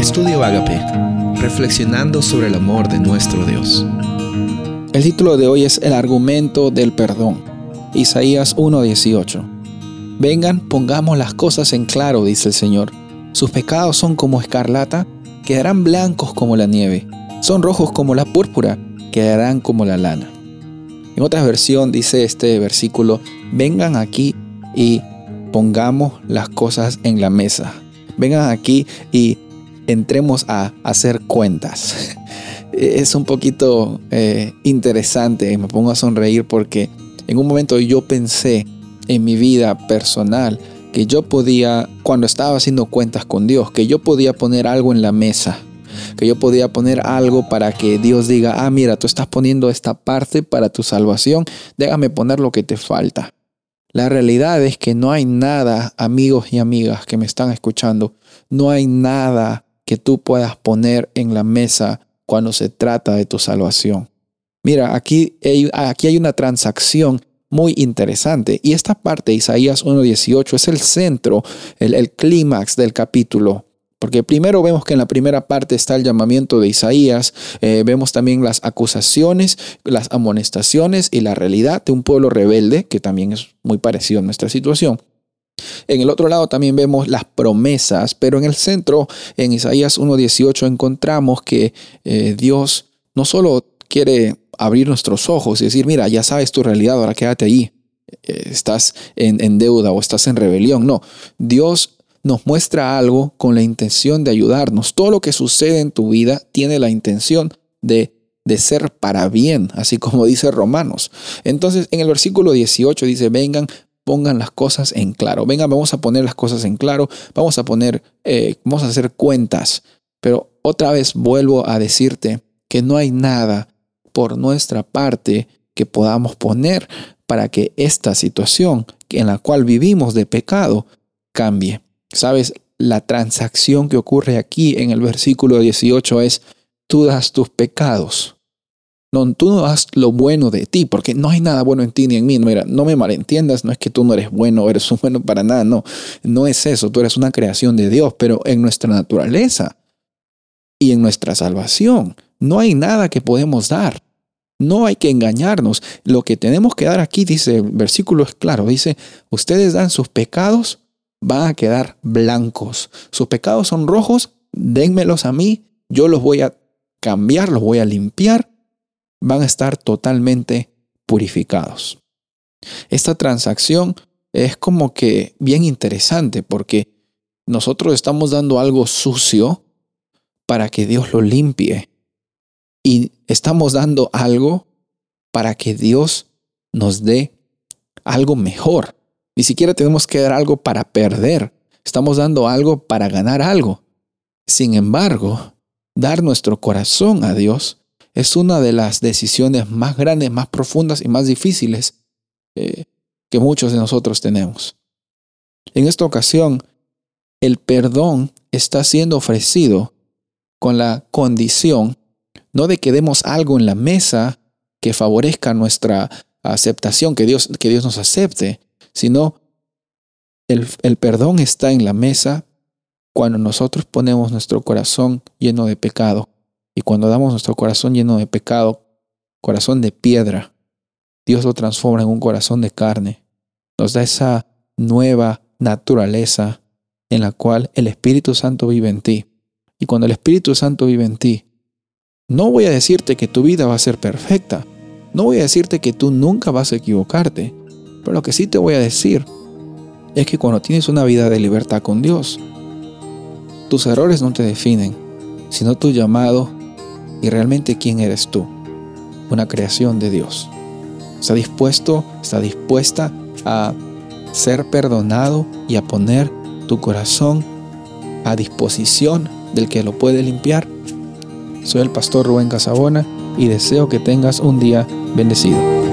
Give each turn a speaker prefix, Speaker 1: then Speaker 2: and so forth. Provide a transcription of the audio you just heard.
Speaker 1: Estudio Agape, reflexionando sobre el amor de nuestro Dios.
Speaker 2: El título de hoy es El argumento del perdón. Isaías 1:18. Vengan, pongamos las cosas en claro, dice el Señor. Sus pecados son como escarlata, quedarán blancos como la nieve. Son rojos como la púrpura, quedarán como la lana. En otra versión dice este versículo, vengan aquí y pongamos las cosas en la mesa. Vengan aquí y entremos a hacer cuentas. es un poquito eh, interesante, me pongo a sonreír porque en un momento yo pensé en mi vida personal que yo podía, cuando estaba haciendo cuentas con Dios, que yo podía poner algo en la mesa, que yo podía poner algo para que Dios diga, ah, mira, tú estás poniendo esta parte para tu salvación, déjame poner lo que te falta. La realidad es que no hay nada, amigos y amigas que me están escuchando, no hay nada que tú puedas poner en la mesa cuando se trata de tu salvación. Mira, aquí hay, aquí hay una transacción muy interesante y esta parte de Isaías 1.18 es el centro, el, clímax del capítulo. Porque primero vemos que en la primera parte está el llamamiento de Isaías, eh, vemos también las acusaciones, las amonestaciones y la realidad de un pueblo rebelde, que también es muy parecido a nuestra situación. En el otro lado también vemos las promesas, pero en el centro, en Isaías 1.18, encontramos que eh, Dios no solo quiere abrir nuestros ojos y decir, mira, ya sabes tu realidad, ahora quédate ahí, eh, estás en, en deuda o estás en rebelión. No, Dios nos muestra algo con la intención de ayudarnos. Todo lo que sucede en tu vida tiene la intención de de ser para bien, así como dice Romanos. Entonces, en el versículo 18 dice, vengan, pongan las cosas en claro. Venga, vamos a poner las cosas en claro, vamos a poner, eh, vamos a hacer cuentas. Pero otra vez vuelvo a decirte que no hay nada por nuestra parte que podamos poner para que esta situación en la cual vivimos de pecado cambie. Sabes, la transacción que ocurre aquí en el versículo 18 es, tú das tus pecados no, tú no das lo bueno de ti, porque no hay nada bueno en ti ni en mí. Mira, no me malentiendas, no es que tú no eres bueno, eres un bueno para nada, no, no es eso, tú eres una creación de Dios, pero en nuestra naturaleza y en nuestra salvación no hay nada que podemos dar. No hay que engañarnos. Lo que tenemos que dar aquí, dice, el versículo es claro, dice, ustedes dan sus pecados, van a quedar blancos. Sus pecados son rojos, dénmelos a mí, yo los voy a cambiar, los voy a limpiar van a estar totalmente purificados. Esta transacción es como que bien interesante porque nosotros estamos dando algo sucio para que Dios lo limpie y estamos dando algo para que Dios nos dé algo mejor. Ni siquiera tenemos que dar algo para perder. Estamos dando algo para ganar algo. Sin embargo, dar nuestro corazón a Dios es una de las decisiones más grandes, más profundas y más difíciles eh, que muchos de nosotros tenemos. En esta ocasión, el perdón está siendo ofrecido con la condición no de que demos algo en la mesa que favorezca nuestra aceptación, que Dios, que Dios nos acepte, sino el, el perdón está en la mesa cuando nosotros ponemos nuestro corazón lleno de pecado y cuando damos nuestro corazón lleno de pecado, corazón de piedra, Dios lo transforma en un corazón de carne. Nos da esa nueva naturaleza en la cual el Espíritu Santo vive en ti. Y cuando el Espíritu Santo vive en ti, no voy a decirte que tu vida va a ser perfecta. No voy a decirte que tú nunca vas a equivocarte. Pero lo que sí te voy a decir es que cuando tienes una vida de libertad con Dios, tus errores no te definen, sino tu llamado y realmente quién eres tú, una creación de Dios. Está dispuesto, está dispuesta a ser perdonado y a poner tu corazón a disposición del que lo puede limpiar. Soy el pastor Rubén Casabona y deseo que tengas un día bendecido.